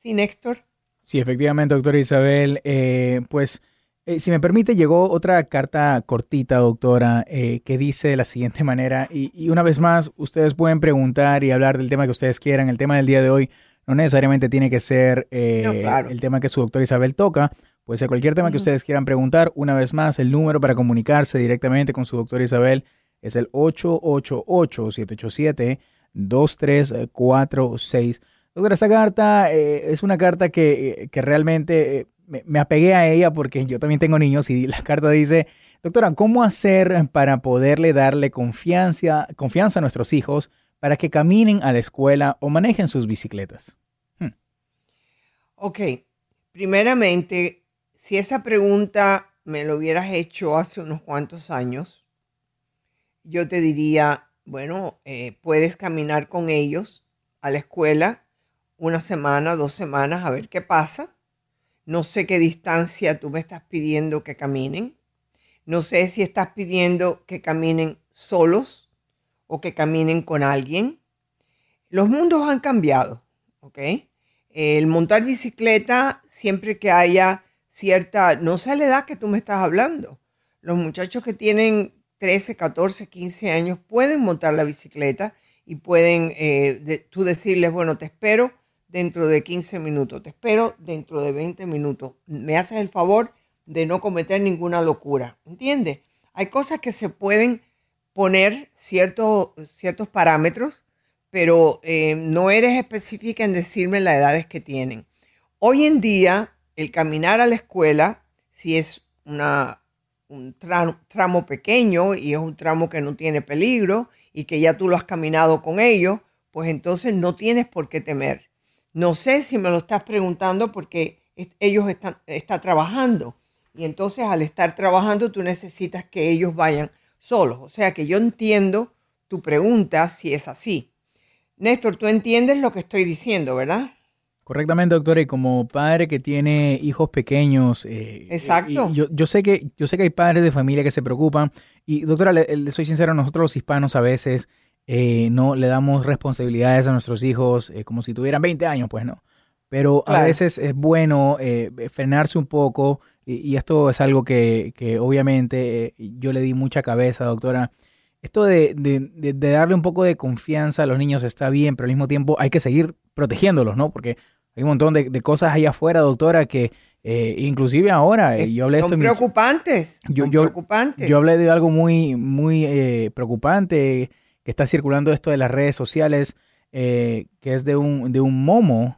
Sí, Néstor. Sí, efectivamente, doctora Isabel. Eh, pues, eh, si me permite, llegó otra carta cortita, doctora, eh, que dice de la siguiente manera, y, y, una vez más, ustedes pueden preguntar y hablar del tema que ustedes quieran. El tema del día de hoy no necesariamente tiene que ser No, claro. el tema que su doctora Isabel toca. Puede ser cualquier tema que ustedes quieran preguntar. Una vez más, el número para comunicarse directamente con su doctora Isabel es el 888-787-2346. Doctora, esta carta eh, es una carta que, que realmente eh, me, me apegué a ella porque yo también tengo niños y la carta dice, doctora, ¿cómo hacer para poderle darle confianza, confianza a nuestros hijos para que caminen a la escuela o manejen sus bicicletas? Ok, primeramente, si esa pregunta me lo hubieras hecho hace unos cuantos años, yo te diría, bueno, eh, puedes caminar con ellos a la escuela una semana, dos semanas, a ver qué pasa. No sé qué distancia tú me estás pidiendo que caminen. No sé si estás pidiendo que caminen solos o que caminen con alguien. Los mundos han cambiado, ¿ok? El montar bicicleta, siempre que haya cierta, no sé la edad que tú me estás hablando. Los muchachos que tienen 13, 14, 15 años pueden montar la bicicleta y pueden eh, tú decirles, bueno, te espero dentro de 15 minutos, te espero dentro de 20 minutos. Me haces el favor de no cometer ninguna locura, ¿entiendes? Hay cosas que se pueden poner ciertos, ciertos parámetros, pero eh, no eres específica en decirme las edades que tienen. Hoy en día, el caminar a la escuela, si es una, un tra- tramo pequeño y es un tramo que no tiene peligro y que ya tú lo has caminado con ellos, pues entonces no tienes por qué temer. No sé si me lo estás preguntando porque ellos están está trabajando y entonces al estar trabajando tú necesitas que ellos vayan solos. O sea que yo entiendo tu pregunta si es así. Néstor, tú entiendes lo que estoy diciendo, ¿verdad? Correctamente, doctora, y como padre que tiene hijos pequeños, eh, Exacto. y yo, yo sé que yo sé que hay padres de familia que se preocupan y doctora, le, le soy sincero, nosotros los hispanos a veces eh, no le damos responsabilidades a nuestros hijos eh, como si tuvieran 20 años, pues no. Pero a veces es bueno eh, frenarse un poco y, y esto es algo que, que obviamente eh, yo le di mucha cabeza, doctora. Esto de- de- de darle un poco de confianza a los niños está bien, pero al mismo tiempo hay que seguir protegiéndolos, ¿no? Porque hay un montón de, de cosas allá afuera, doctora, que eh, inclusive ahora, eh, yo hablé de esto Son preocupantes. yo, son yo- preocupantes. yo hablé de algo muy, muy eh, preocupante que está circulando esto de las redes sociales, que es de un, de un momo.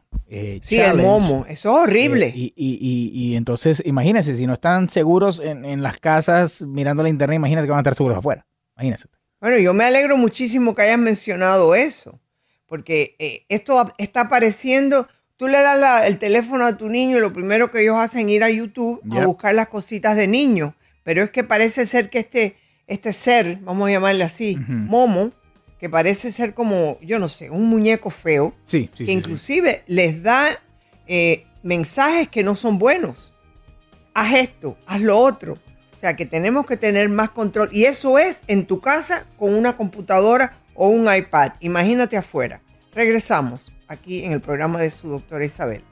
Sí, el momo. Eso es horrible. Y, y- y- y entonces, imagínense, si no están seguros en, en las casas mirando la internet, imagínense que van a estar seguros afuera. Imagínense. Bueno, yo me alegro muchísimo que hayas mencionado eso, porque esto está apareciendo. Tú le das la- el teléfono a tu niño y lo primero que ellos hacen es ir a YouTube a buscar las cositas de niño. Pero es que parece ser que este, este ser, vamos a llamarle así, Momo, que parece ser como, yo no sé, un muñeco feo, Sí, sí, que sí. inclusive les da eh, mensajes que no son buenos. Haz esto, haz lo otro. O sea que tenemos que tener más control. Y eso es en tu casa con una computadora o un iPad. Imagínate afuera. Regresamos aquí en el programa de su doctora Isabel.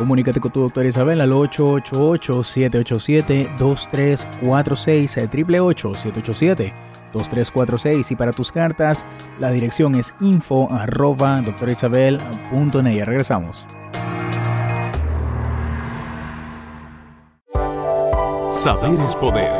Comunícate con tu doctora Isabel al 888-787-2346-888-787. 2346 y para tus cartas la dirección es info arroba Ya regresamos. Saber es poder.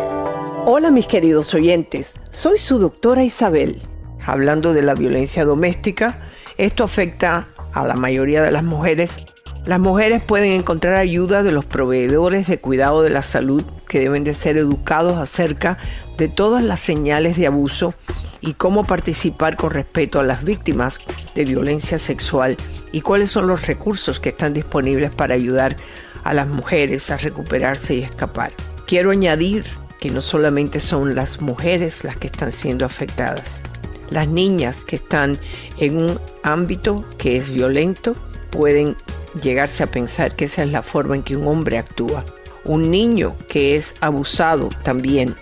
Hola mis queridos oyentes, soy su doctora Isabel. Hablando de la violencia doméstica, esto afecta a la mayoría de las mujeres. Las mujeres pueden encontrar ayuda de los proveedores de cuidado de la salud que deben de ser educados acerca de todas las señales de abuso y cómo participar con respeto a las víctimas de violencia sexual y cuáles son los recursos que están disponibles para ayudar a las mujeres a recuperarse y escapar. Quiero añadir que no solamente son las mujeres las que están siendo afectadas. Las niñas que están en un ámbito que es violento pueden llegarse a pensar que esa es la forma en que un hombre actúa. Un niño que es abusado también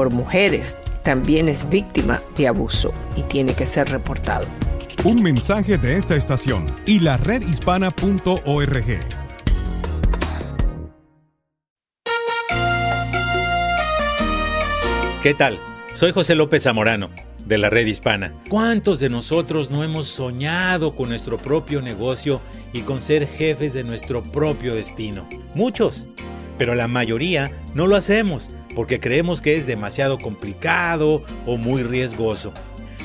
por mujeres también es víctima de abuso y tiene que ser reportado. Un mensaje de esta estación y la redhispana.org. ¿Qué tal? Soy José López Zamorano, de la Red Hispana. ¿Cuántos de nosotros no hemos soñado con nuestro propio negocio y con ser jefes de nuestro propio destino? Muchos, pero la mayoría no lo hacemos porque creemos que es demasiado complicado o muy riesgoso.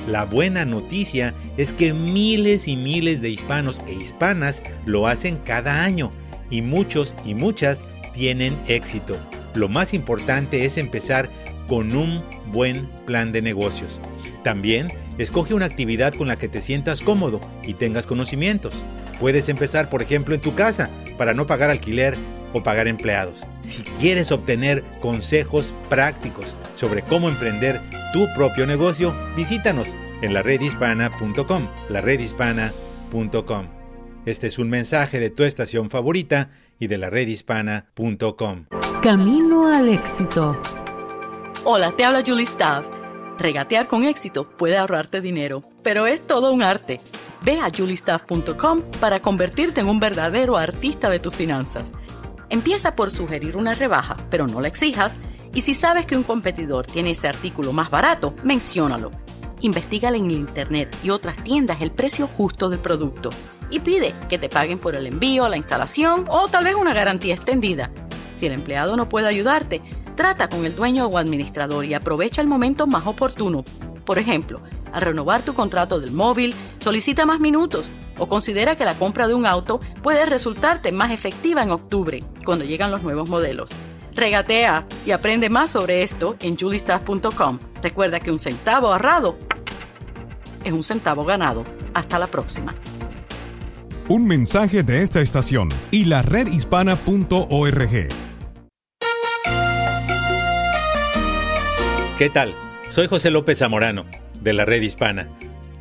La buena noticia es que miles y miles de hispanos e hispanas lo hacen cada año y muchos y muchas tienen éxito. Lo más importante es empezar con un buen plan de negocios. También escoge una actividad con la que te sientas cómodo y tengas conocimientos. Puedes empezar, por ejemplo, en tu casa para no pagar alquiler o pagar empleados. Si quieres obtener consejos prácticos sobre cómo emprender tu propio negocio, visítanos en la redhispana.com, la redhispana.com. Este es un mensaje de tu estación favorita y de la redhispana.com. Camino al éxito. Hola, te habla Julie Staff. Regatear con éxito puede ahorrarte dinero, pero es todo un arte. Ve a juliestaff.com para convertirte en un verdadero artista de tus finanzas. Empieza por sugerir una rebaja, pero no la exijas. Y si sabes que un competidor tiene ese artículo más barato, menciónalo. Investiga en internet y otras tiendas el precio justo del producto y pide que te paguen por el envío, la instalación o tal vez una garantía extendida. Si el empleado no puede ayudarte, Trata con el dueño o administrador y aprovecha el momento más oportuno. Por ejemplo, al renovar tu contrato del móvil, solicita más minutos o considera que la compra de un auto puede resultarte más efectiva en octubre, cuando llegan los nuevos modelos. Regatea y aprende más sobre esto en julistaff.com. Recuerda que un centavo ahorrado es un centavo ganado. Hasta la próxima. Un mensaje de esta estación y la redhispana.org. ¿Qué tal? Soy José López Zamorano, de la Red Hispana.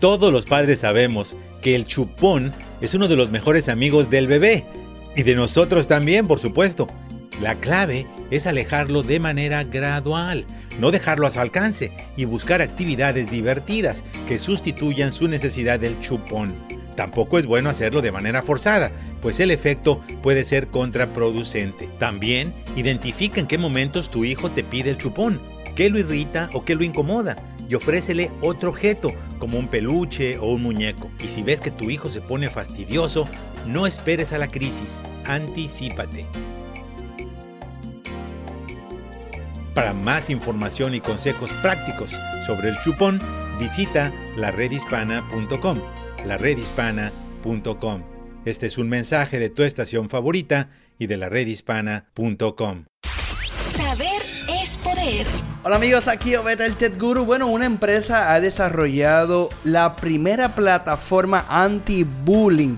Todos los padres sabemos que el chupón es uno de los mejores amigos del bebé. Y de nosotros también, por supuesto. La clave es alejarlo de manera gradual, no dejarlo a su alcance y buscar actividades divertidas que sustituyan su necesidad del chupón. Tampoco es bueno hacerlo de manera forzada, pues el efecto puede ser contraproducente. También identifica en qué momentos tu hijo te pide el chupón qué lo irrita o qué lo incomoda y ofrécele otro objeto, como un peluche o un muñeco. Y si ves que tu hijo se pone fastidioso, no esperes a la crisis, anticípate. Para más información y consejos prácticos sobre el chupón, visita laredhispana.com, laredhispana.com. Este es un mensaje de tu estación favorita y de laredhispana.com. Saber es poder. Hola amigos, aquí Obeta el Tech Guru. Bueno, una empresa ha desarrollado la primera plataforma anti-bullying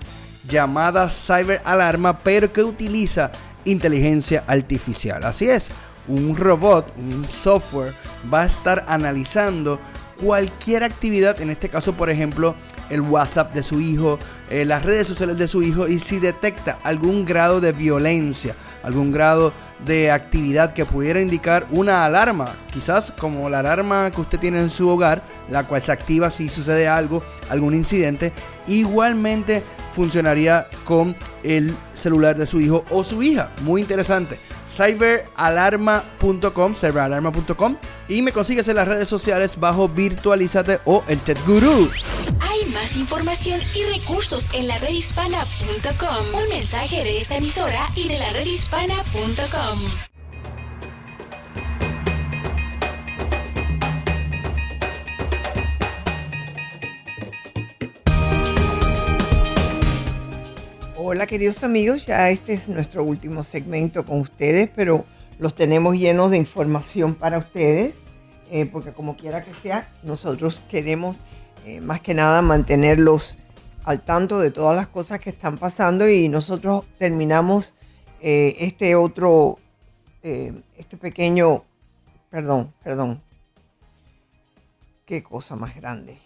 llamada Cyber Alarma, pero que utiliza inteligencia artificial. Así es, un robot, un software, va a estar analizando cualquier actividad, en este caso por ejemplo el WhatsApp de su hijo, eh, las redes sociales de su hijo y si detecta algún grado de violencia, algún grado de actividad que pudiera indicar una alarma, quizás como la alarma que usted tiene en su hogar, la cual se activa si sucede algo, algún incidente, igualmente funcionaría con el celular de su hijo o su hija. Muy interesante cyberalarma.com, cyberalarma.com y me consigues en las redes sociales bajo Virtualizate o el Chat Guru. Hay más información y recursos en la redhispana.com. Un mensaje de esta emisora y de la redhispana.com. Hola queridos amigos, ya este es nuestro último segmento con ustedes, pero los tenemos llenos de información para ustedes, eh, porque como quiera que sea, nosotros queremos eh, más que nada mantenerlos al tanto de todas las cosas que están pasando y nosotros terminamos eh, este otro, este pequeño, perdón, perdón, qué cosa más grande.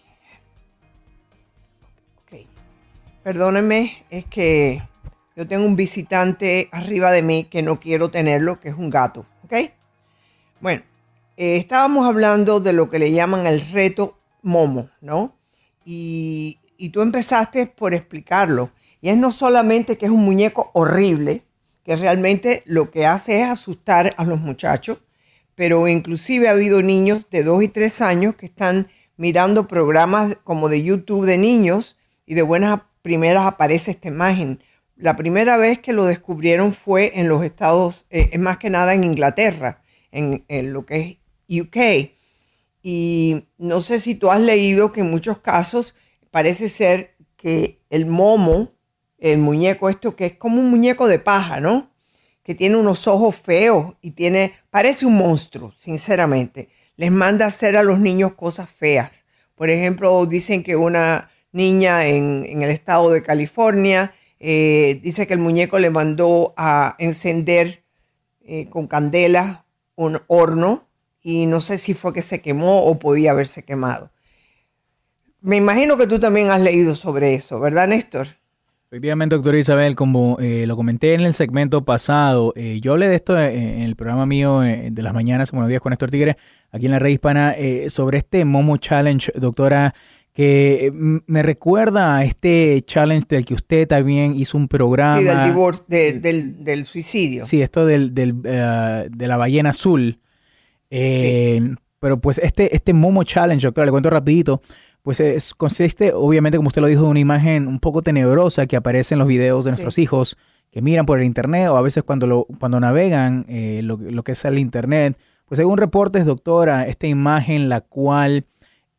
Perdónenme, es que yo tengo un visitante arriba de mí que no quiero tenerlo, que es un gato, ¿ok? Bueno, eh, estábamos hablando de lo que le llaman el reto Momo, ¿no? Y, y tú empezaste por explicarlo. Y es no solamente que es un muñeco horrible, que realmente lo que hace es asustar a los muchachos, pero inclusive ha habido niños de 2 y 3 años que están mirando programas como de YouTube de niños y de buenas primeras aparece esta imagen. La primera vez que lo descubrieron fue en los Estados, eh, más que nada en Inglaterra, en, lo que es UK. Y no sé si tú has leído que en muchos casos parece ser que el momo, el muñeco esto que es como un muñeco de paja, ¿no? que tiene unos ojos feos y tiene, parece un monstruo, sinceramente. Les manda hacer a los niños cosas feas. Por ejemplo, dicen que una niña en, el estado de California eh, dice que el muñeco le mandó a encender eh, con candela un horno y no sé si fue que se quemó o podía haberse quemado. Me imagino que tú también has leído sobre eso, ¿verdad, Néstor? Efectivamente, doctora Isabel, como eh, lo comenté en el segmento pasado, yo hablé de esto en, el programa mío de las mañanas, Buenos días con Néstor Tigre, aquí en la red hispana, sobre este Momo Challenge, doctora, que me recuerda a este challenge del que usted también hizo un programa. Sí, del divorcio, del, suicidio. Sí, esto del, de la ballena azul. Pero pues este, este Momo Challenge, doctora, le cuento rapidito pues es, consiste, obviamente, como usted lo dijo, de una imagen un poco tenebrosa que aparece en los videos de nuestros hijos que miran por el internet o a veces cuando, lo, cuando navegan eh, lo, que es el internet. Pues según reportes, doctora, esta imagen, la cual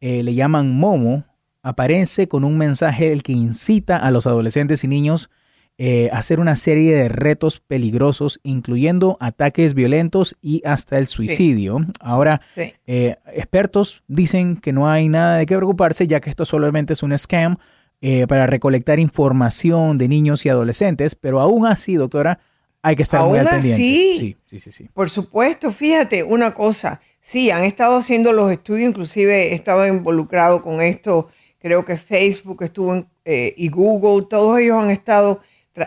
eh, le llaman Momo, aparece con un mensaje el que incita a los adolescentes y niños eh, hacer una serie de retos peligrosos, incluyendo ataques violentos y hasta el suicidio. Ahora, eh, expertos dicen que no hay nada de qué preocuparse, ya que esto solamente es un scam eh, para recolectar información de niños y adolescentes, pero aún así, doctora, hay que estar muy al pendiente. Sí, sí, sí, sí. Por supuesto, fíjate una cosa. Sí, han estado haciendo los estudios, inclusive estaba involucrado con esto, creo que Facebook estuvo en, y Google, todos ellos han estado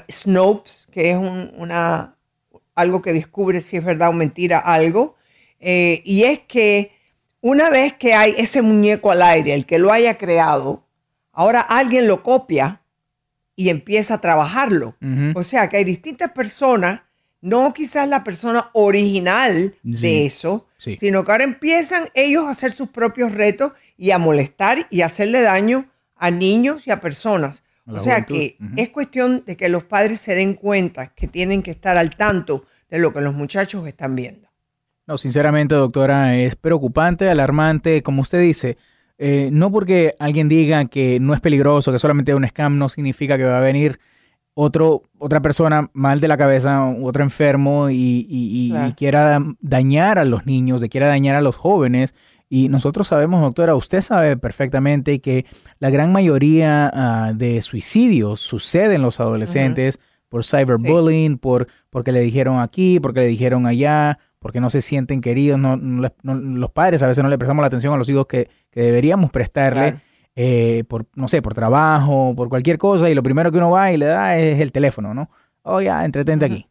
Snopes, que es una, algo que descubre si es verdad o mentira algo. Eh, y es que una vez que hay ese muñeco al aire, el que lo haya creado, ahora alguien lo copia y empieza a trabajarlo. O sea que hay distintas personas, no quizás la persona original de eso, sino que ahora empiezan ellos a hacer sus propios retos y a molestar y a hacerle daño a niños y a personas. O sea que es cuestión de que los padres se den cuenta que tienen que estar al tanto de lo que los muchachos están viendo. No, sinceramente, doctora, es preocupante, alarmante, como usted dice. Eh, no porque alguien diga que no es peligroso, que solamente es un scam, no significa que va a venir otro, otra persona mal de la cabeza, otro enfermo y, quiera dañar a los niños, de quiera dañar a los jóvenes y nosotros sabemos, doctora, usted sabe perfectamente que la gran mayoría ah, de suicidios suceden en los adolescentes por cyberbullying, por porque le dijeron aquí, porque le dijeron allá, porque no se sienten queridos. No, los padres a veces no le prestamos la atención a los hijos que, deberíamos prestarle. Eh, por, no sé, por trabajo, por cualquier cosa, y lo primero que uno va y le da es el teléfono, ¿no? Oh, ya, entretente aquí.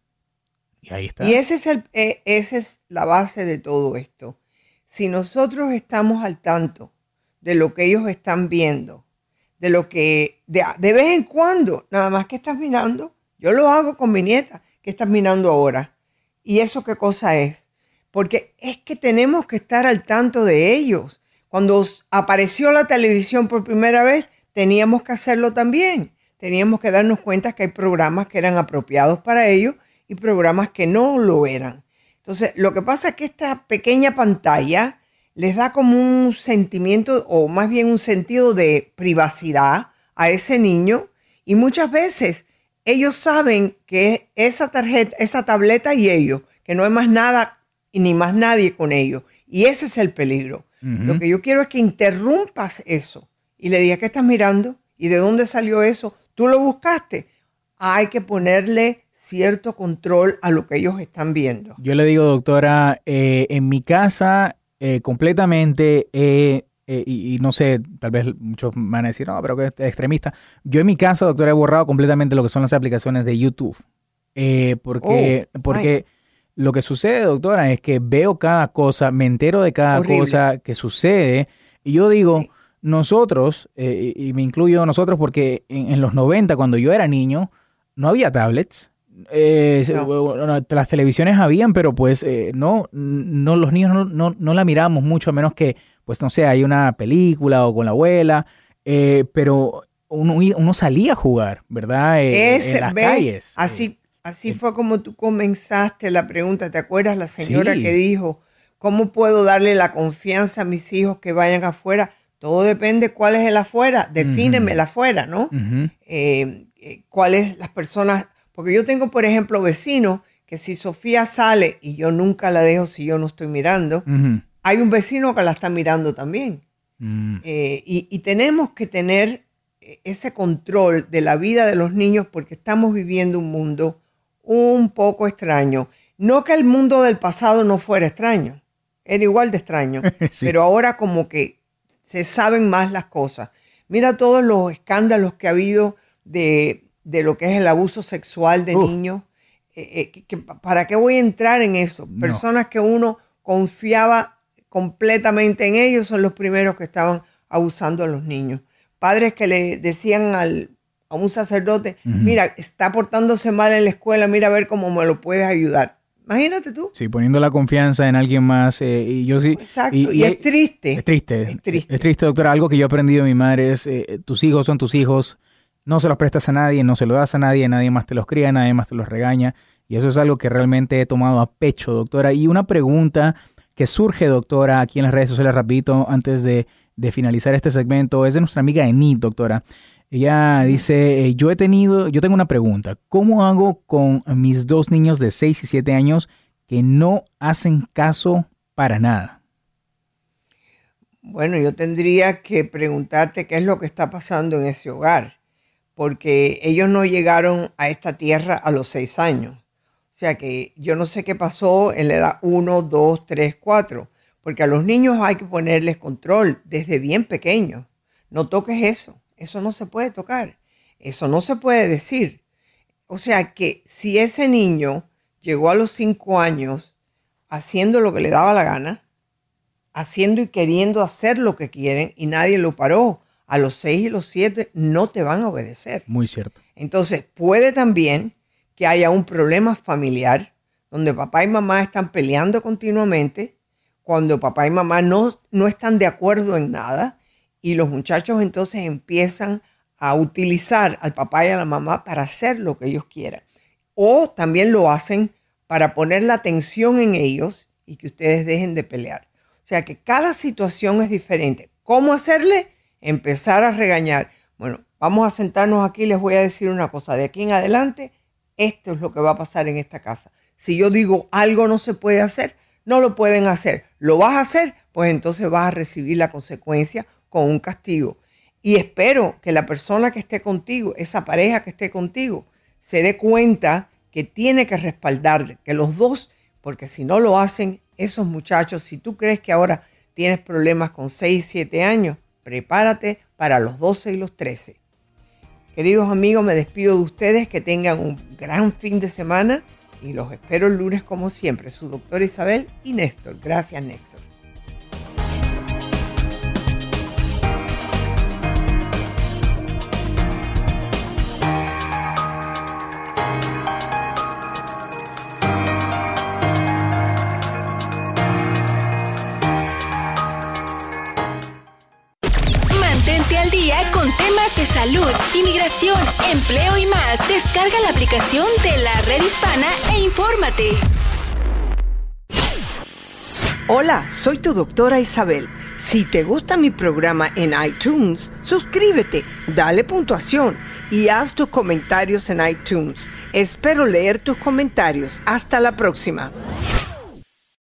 Y ahí está. Y ese es el, eh, esa es la base de todo esto si nosotros estamos al tanto de lo que ellos están viendo, de lo que de, vez en cuando, nada más que estás mirando, yo lo hago con mi nieta, que estás mirando ahora. ¿Y eso qué cosa es? Porque es que tenemos que estar al tanto de ellos. Cuando apareció la televisión por primera vez, teníamos que hacerlo también. Teníamos que darnos cuenta que hay programas que eran apropiados para ellos y programas que no lo eran. Entonces, lo que pasa es que esta pequeña pantalla les da como un sentimiento o más bien un sentido de privacidad a ese niño y muchas veces ellos saben que esa tarjeta, esa tableta y ellos, que no hay más nada y ni más nadie con ellos. Y ese es el peligro. Lo que yo quiero es que interrumpas eso y le digas, ¿qué estás mirando? ¿Y de dónde salió eso? ¿Tú lo buscaste? Hay que ponerle cierto control a lo que ellos están viendo. Yo le digo, doctora, eh, en mi casa eh, completamente, eh, y, y, no sé, tal vez muchos van a decir, no, pero que es extremista. Yo en mi casa, doctora, he borrado completamente lo que son las aplicaciones de YouTube. porque Oh, porque lo que sucede, doctora, es que veo cada cosa, me entero de cada Horrible. cosa que sucede, y yo digo, nosotros, eh, y me incluyo nosotros porque en, en los 90, cuando yo era niño, no había tablets. Eh, las televisiones habían, pero pues eh, no, no, los niños no, no, no la miramos mucho, a menos que, pues no sé, hay una película o con la abuela, eh, pero uno, uno salía a jugar, ¿verdad? Eh, Ese, en las ve, calles. Así, así fue como tú comenzaste la pregunta. ¿Te acuerdas la señora Sí. que dijo, ¿cómo puedo darle la confianza a mis hijos que vayan afuera? Todo depende cuál es el afuera. Defíneme el afuera, ¿no? Eh, eh, cuáles las personas, porque yo tengo, por ejemplo, vecinos que si Sofía sale y yo nunca la dejo si yo no estoy mirando, hay un vecino que la está mirando también. Mm. Eh, y, y tenemos que tener ese control de la vida de los niños porque estamos viviendo un mundo un poco extraño. No que el mundo del pasado no fuera extraño, era igual de extraño, Sí. pero ahora como que se saben más las cosas. Mira todos los escándalos que ha habido de, de lo que es el abuso sexual de Uf. niños. Eh, eh, que- ¿Para qué voy a entrar en eso? No. Personas que uno confiaba completamente en ellos son los primeros que estaban abusando a los niños. Padres que le decían al, a un sacerdote, mira, está portándose mal en la escuela, mira a ver cómo me lo puedes ayudar. Imagínate tú. Sí, poniendo la confianza en alguien más. eh, y yo sí. Exacto. Y, es triste. Es triste. Es triste. Es triste, doctora. Algo que yo he aprendido de mi madre es, eh, tus hijos son tus hijos, no se los prestas a nadie, no se los das a nadie, nadie más te los cría, nadie más te los regaña. Y eso es algo que realmente he tomado a pecho, doctora. Y una pregunta que surge, doctora, aquí en las redes sociales, rapidito, antes de, de finalizar este segmento, es de nuestra amiga Enid, doctora. Ella dice, eh, yo he tenido, yo tengo una pregunta. ¿Cómo hago con mis dos niños de 6 y 7 años que no hacen caso para nada? Bueno, yo tendría que preguntarte qué es lo que está pasando en ese hogar, porque ellos no llegaron a esta tierra a los seis años. O sea que yo no sé qué pasó en la edad 1, 2, 3, 4, porque a los niños hay que ponerles control desde bien pequeños. No toques eso, eso no se puede tocar, eso no se puede decir. O sea que si ese niño llegó a los cinco años haciendo lo que le daba la gana, haciendo y queriendo hacer lo que quieren y nadie lo paró, a los seis y los siete no te van a obedecer. Muy cierto. Entonces, puede también que haya un problema familiar donde papá y mamá están peleando continuamente, cuando papá y mamá no, no están de acuerdo en nada y los muchachos entonces empiezan a utilizar al papá y a la mamá para hacer lo que ellos quieran. O también lo hacen para poner la atención en ellos y que ustedes dejen de pelear. O sea que cada situación es diferente. ¿Cómo hacerle? Empezar a regañar. Bueno, vamos a sentarnos aquí y les voy a decir una cosa. De aquí en adelante, esto es lo que va a pasar en esta casa. Si yo digo algo no se puede hacer, no lo pueden hacer. ¿Lo vas a hacer? Pues entonces vas a recibir la consecuencia con un castigo. Y espero que la persona que esté contigo, esa pareja que esté contigo, se dé cuenta que tiene que respaldarte, que los dos, porque si no lo hacen, esos muchachos, si tú crees que ahora tienes problemas con 6, 7 años, prepárate para los 12 y los 13. Queridos amigos, me despido de ustedes, que tengan un gran fin de semana y los espero el lunes como siempre. Su doctora Isabel y Néstor. Gracias, Néstor. Empleo y más. Descarga la aplicación de la red hispana e infórmate. Hola, soy tu doctora Isabel. Si te gusta mi programa en iTunes, suscríbete, dale puntuación y haz tus comentarios en iTunes. Espero leer tus comentarios. Hasta la próxima.